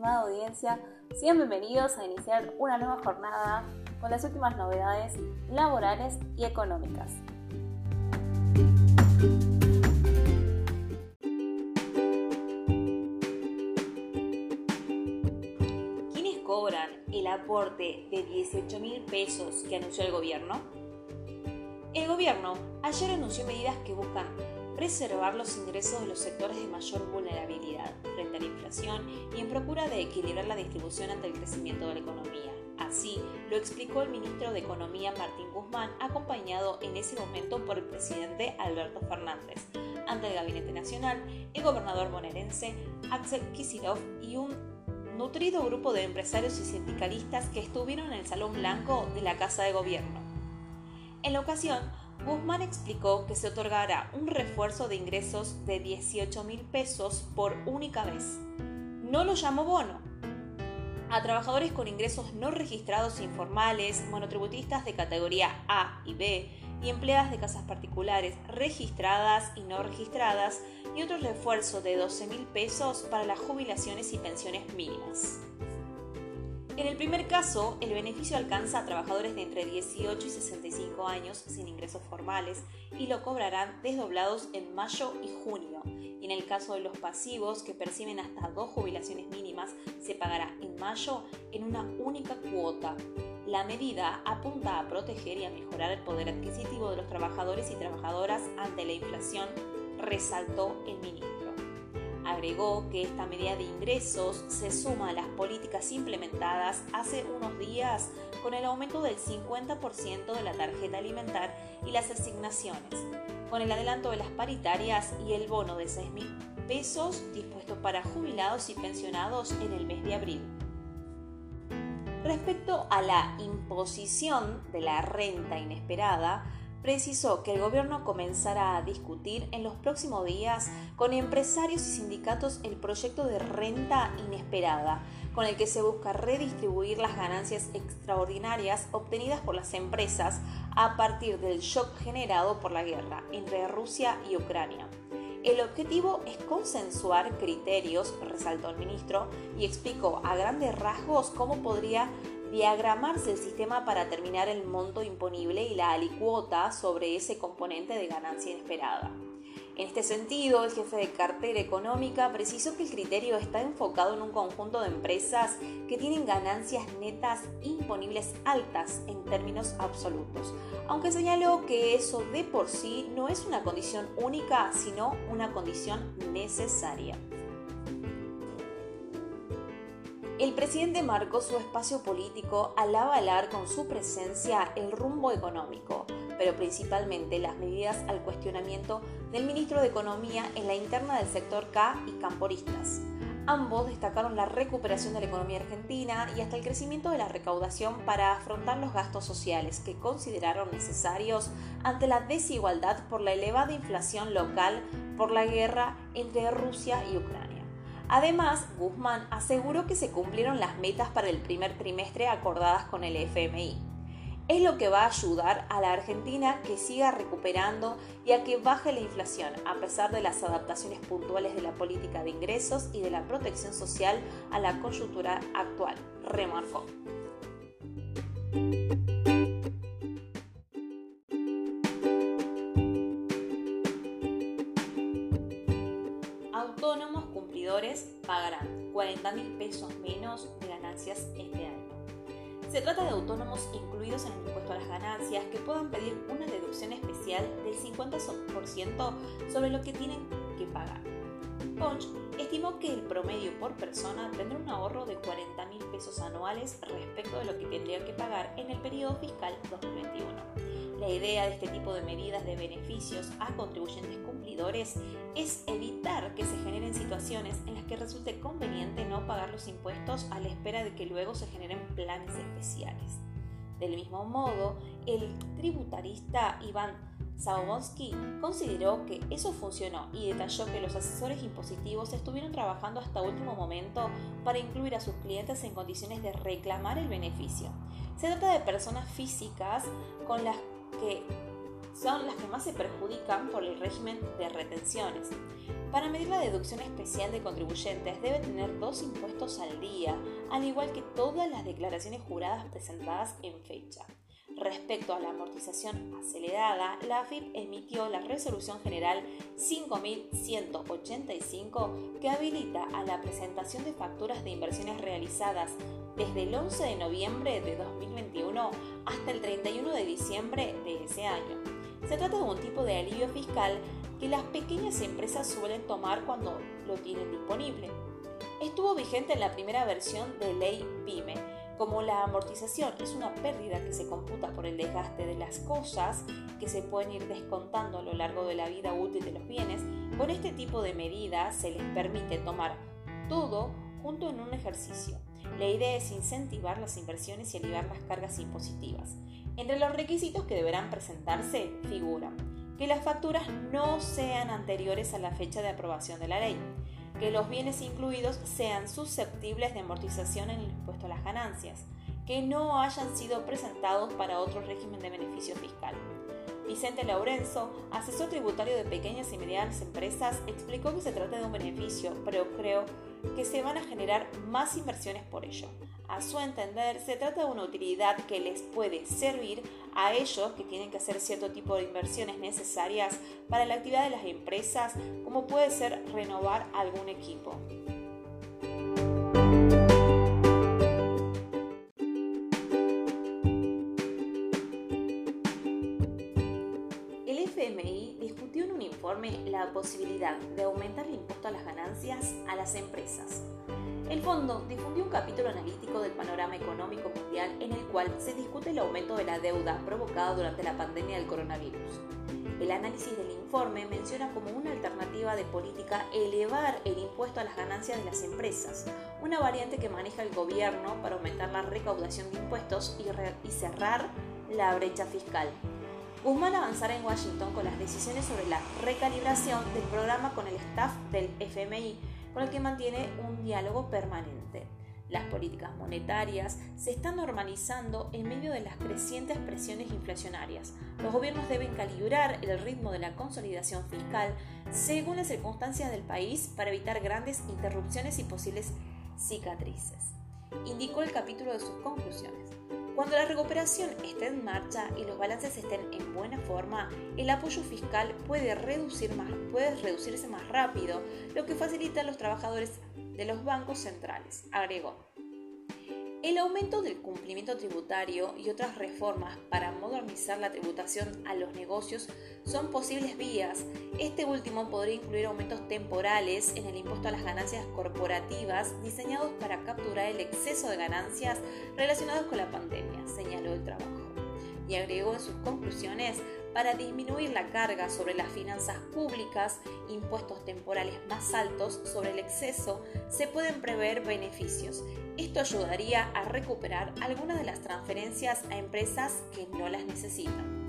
estimada audiencia, sean bienvenidos a iniciar una nueva jornada con las últimas novedades laborales y económicas. ¿Quiénes cobran el aporte de 18 mil pesos que anunció el gobierno? El gobierno ayer anunció medidas que buscan preservar los ingresos de los sectores de mayor vulnerabilidad frente a la inflación y en procura de equilibrar la distribución ante el crecimiento de la economía. Así lo explicó el ministro de Economía Martín Guzmán, acompañado en ese momento por el presidente Alberto Fernández. Ante el Gabinete Nacional, el gobernador bonaerense Axel Kicillof y un nutrido grupo de empresarios y sindicalistas que estuvieron en el Salón Blanco de la Casa de Gobierno. En la ocasión, Guzmán explicó que se otorgará un refuerzo de ingresos de 18 mil pesos por única vez. No lo llamó bono. A trabajadores con ingresos no registrados informales, monotributistas de categoría A y B y empleadas de casas particulares registradas y no registradas y otro refuerzo de 12 mil pesos para las jubilaciones y pensiones mínimas. En el primer caso, el beneficio alcanza a trabajadores de entre 18 y 65 años sin ingresos formales y lo cobrarán desdoblados en mayo y junio. Y en el caso de los pasivos que perciben hasta dos jubilaciones mínimas, se pagará en mayo en una única cuota. La medida apunta a proteger y a mejorar el poder adquisitivo de los trabajadores y trabajadoras ante la inflación, resaltó el ministro. Agregó que esta medida de ingresos se suma a las políticas implementadas hace unos días con el aumento del 50% de la tarjeta alimentar y las asignaciones, con el adelanto de las paritarias y el bono de 6 mil pesos dispuesto para jubilados y pensionados en el mes de abril. Respecto a la imposición de la renta inesperada, precisó que el gobierno comenzará a discutir en los próximos días con empresarios y sindicatos el proyecto de renta inesperada, con el que se busca redistribuir las ganancias extraordinarias obtenidas por las empresas a partir del shock generado por la guerra entre Rusia y Ucrania. El objetivo es consensuar criterios, resaltó el ministro, y explicó a grandes rasgos cómo podría diagramarse el sistema para determinar el monto imponible y la alicuota sobre ese componente de ganancia inesperada. En este sentido, el jefe de cartera económica precisó que el criterio está enfocado en un conjunto de empresas que tienen ganancias netas imponibles altas en términos absolutos, aunque señaló que eso de por sí no es una condición única, sino una condición necesaria. El presidente marcó su espacio político al avalar con su presencia el rumbo económico, pero principalmente las medidas al cuestionamiento del ministro de Economía en la interna del sector K y camporistas. Ambos destacaron la recuperación de la economía argentina y hasta el crecimiento de la recaudación para afrontar los gastos sociales que consideraron necesarios ante la desigualdad por la elevada inflación local por la guerra entre Rusia y Ucrania. Además, Guzmán aseguró que se cumplieron las metas para el primer trimestre acordadas con el FMI. Es lo que va a ayudar a la Argentina que siga recuperando y a que baje la inflación, a pesar de las adaptaciones puntuales de la política de ingresos y de la protección social a la coyuntura actual, remarcó. Pagarán 40 mil pesos menos de ganancias este año. Se trata de autónomos incluidos en el impuesto a las ganancias que puedan pedir una deducción especial del 50% sobre lo que tienen que pagar. Ponch estimó que el promedio por persona tendrá un ahorro de 40 mil pesos anuales respecto de lo que tendrían que pagar en el periodo fiscal 2021. La idea de este tipo de medidas de beneficios a contribuyentes cumplidores es evitar que se generen situaciones en las que resulte conveniente no pagar los impuestos a la espera de que luego se generen planes especiales. Del mismo modo, el tributarista Iván Zabowski consideró que eso funcionó y detalló que los asesores impositivos estuvieron trabajando hasta último momento para incluir a sus clientes en condiciones de reclamar el beneficio. Se trata de personas físicas con las que son las que más se perjudican por el régimen de retenciones. Para medir la deducción especial de contribuyentes debe tener dos impuestos al día, al igual que todas las declaraciones juradas presentadas en fecha. Respecto a la amortización acelerada, la AFIP emitió la Resolución General 5185 que habilita a la presentación de facturas de inversiones realizadas desde el 11 de noviembre de 2021 hasta el 31 de diciembre de ese año. Se trata de un tipo de alivio fiscal que las pequeñas empresas suelen tomar cuando lo tienen disponible. Estuvo vigente en la primera versión de Ley PYME como la amortización es una pérdida que se computa por el desgaste de las cosas que se pueden ir descontando a lo largo de la vida útil de los bienes, con este tipo de medidas se les permite tomar todo junto en un ejercicio. La idea es incentivar las inversiones y aliviar las cargas impositivas. Entre los requisitos que deberán presentarse figuran que las facturas no sean anteriores a la fecha de aprobación de la ley, que los bienes incluidos sean susceptibles de amortización en el impuesto a las ganancias, que no hayan sido presentados para otro régimen de beneficio fiscal. Vicente Laurenzo, asesor tributario de pequeñas y medianas empresas, explicó que se trata de un beneficio, pero creo que se van a generar más inversiones por ello. A su entender, se trata de una utilidad que les puede servir a ellos que tienen que hacer cierto tipo de inversiones necesarias para la actividad de las empresas, como puede ser renovar algún equipo. El FMI discutió en un informe la posibilidad de aumentar el impuesto a las ganancias a las empresas el fondo difundió un capítulo analítico del panorama económico mundial en el cual se discute el aumento de la deuda provocada durante la pandemia del coronavirus. El análisis del informe menciona como una alternativa de política elevar el impuesto a las ganancias de las empresas, una variante que maneja el gobierno para aumentar la recaudación de impuestos y, cerrar la brecha fiscal. Guzmán avanzará en Washington con las decisiones sobre la recalibración del programa con el staff del FMI con el que mantiene un diálogo permanente. Las políticas monetarias se están normalizando en medio de las crecientes presiones inflacionarias. Los gobiernos deben calibrar el ritmo de la consolidación fiscal según las circunstancias del país para evitar grandes interrupciones y posibles cicatrices. Indicó el capítulo de sus conclusiones. Cuando la recuperación esté en marcha y los balances estén en buena forma, el apoyo fiscal puede, reducir más, puede reducirse más rápido, lo que facilita a los trabajadores de los bancos centrales, agregó. El aumento del cumplimiento tributario y otras reformas para modernizar la tributación a los negocios son posibles vías. Este último podría incluir aumentos temporales en el impuesto a las ganancias corporativas diseñados para capturar el exceso de ganancias relacionados con la pandemia, señaló el trabajo. Y agregó en sus conclusiones para disminuir la carga sobre las finanzas públicas, impuestos temporales más altos sobre el exceso, se pueden prever beneficios. Esto ayudaría a recuperar algunas de las transferencias a empresas que no las necesitan.